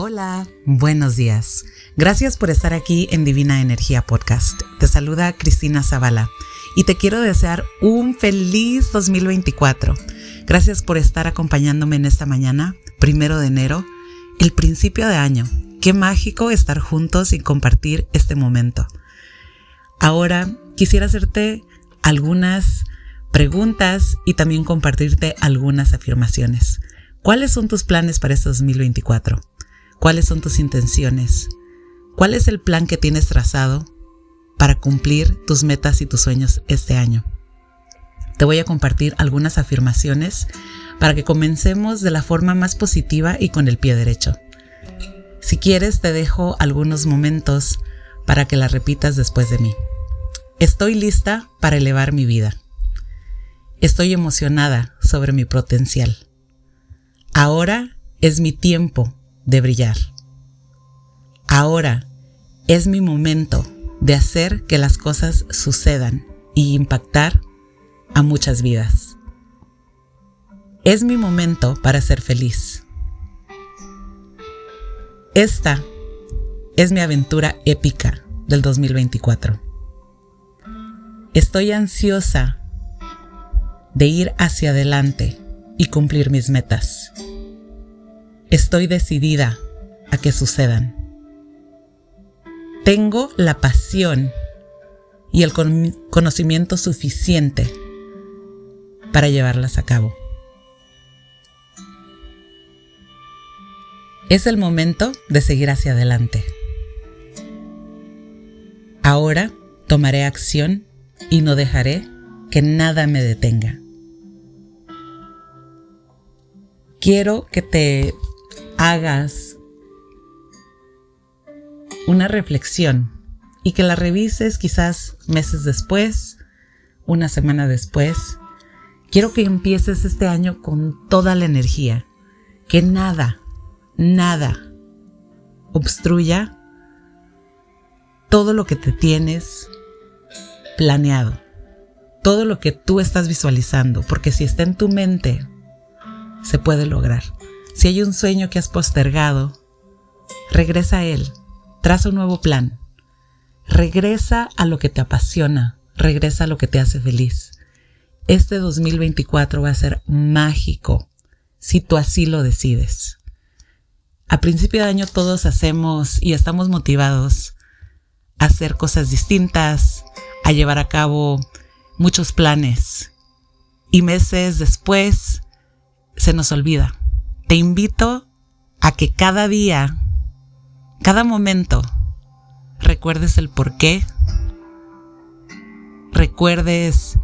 Hola, buenos días. Gracias por estar aquí en Divina Energía Podcast. Te saluda Cristina Zavala y te quiero desear un feliz 2024. Gracias por estar acompañándome en esta mañana, primero de enero, el principio de año. Qué mágico estar juntos y compartir este momento. Ahora quisiera hacerte algunas preguntas y también compartirte algunas afirmaciones. ¿Cuáles son tus planes para este 2024? ¿Cuáles son tus intenciones? ¿Cuál es el plan que tienes trazado para cumplir tus metas y tus sueños este año? Te voy a compartir algunas afirmaciones para que comencemos de la forma más positiva y con el pie derecho. Si quieres, te dejo algunos momentos para que las repitas después de mí. Estoy lista para elevar mi vida. Estoy emocionada sobre mi potencial. Ahora es mi tiempo de brillar. Ahora es mi momento de hacer que las cosas sucedan y impactar a muchas vidas. Es mi momento para ser feliz. Esta es mi aventura épica del 2024. Estoy ansiosa de ir hacia adelante y cumplir mis metas. Estoy decidida a que sucedan. Tengo la pasión y el conocimiento suficiente para llevarlas a cabo. Es el momento de seguir hacia adelante. Ahora tomaré acción y no dejaré que nada me detenga. Quiero que te hagas una reflexión y que la revises quizás meses después, una semana después. Quiero que empieces este año con toda la energía, que nada, nada obstruya todo lo que te tienes planeado, todo lo que tú estás visualizando, porque si está en tu mente, se puede lograr. Si hay un sueño que has postergado, regresa a él, traza un nuevo plan, regresa a lo que te apasiona, regresa a lo que te hace feliz. Este 2024 va a ser mágico si tú así lo decides. A principio de año todos hacemos y estamos motivados a hacer cosas distintas, a llevar a cabo muchos planes. Y meses después se nos olvida te invito a que cada día, cada momento, recuerdes el por qué, recuerdes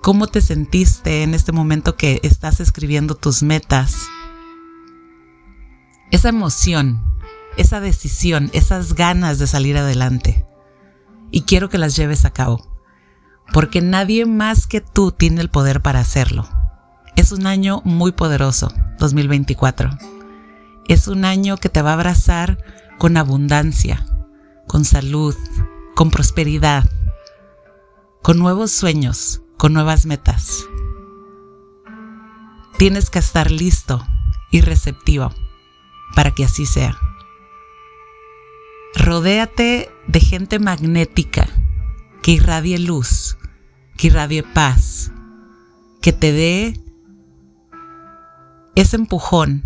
cómo te sentiste en este momento que estás escribiendo tus metas, esa emoción, esa decisión, esas ganas de salir adelante. Y quiero que las lleves a cabo, porque nadie más que tú tiene el poder para hacerlo. Es un año muy poderoso, 2024. Es un año que te va a abrazar con abundancia, con salud, con prosperidad, con nuevos sueños, con nuevas metas. Tienes que estar listo y receptivo para que así sea. Rodéate de gente magnética que irradie luz, que irradie paz, que te dé ese empujón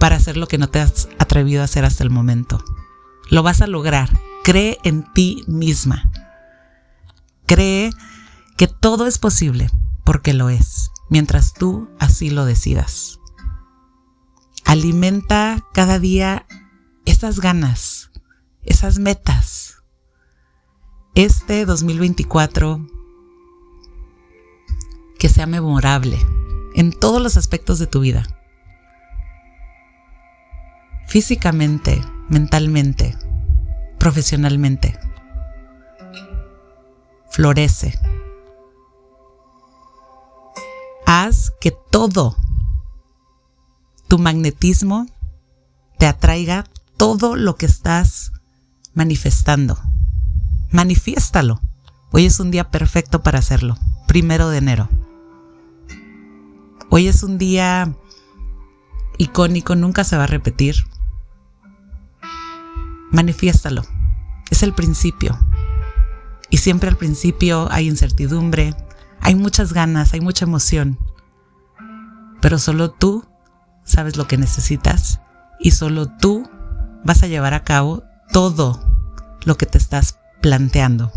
para hacer lo que no te has atrevido a hacer hasta el momento. Lo vas a lograr. Cree en ti misma. Cree que todo es posible porque lo es, mientras tú así lo decidas. Alimenta cada día esas ganas, esas metas. Este 2024 que sea memorable en todos los aspectos de tu vida. Físicamente, mentalmente, profesionalmente. Florece. Haz que todo tu magnetismo te atraiga todo lo que estás manifestando. Manifiéstalo. Hoy es un día perfecto para hacerlo. Primero de enero. Hoy es un día icónico, nunca se va a repetir. manifiéstalo. Es el principio. Y siempre al principio hay incertidumbre, hay muchas ganas, hay mucha emoción. Pero solo tú sabes lo que necesitas y solo tú vas a llevar a cabo todo lo que te estás planteando.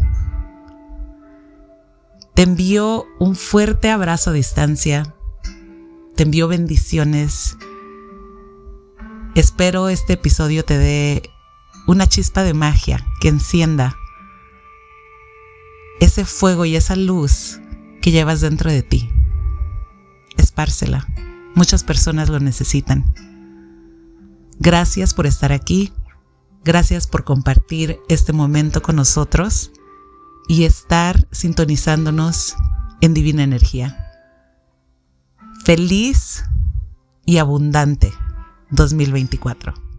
Te envío un fuerte abrazo a distancia. Te envío bendiciones. Espero este episodio te dé una chispa de magia que encienda ese fuego y esa luz que llevas dentro de ti. Espársela. Muchas personas lo necesitan. Gracias por estar aquí. Gracias por compartir este momento con nosotros y estar sintonizándonos en Divina Energía. Feliz y abundante 2024.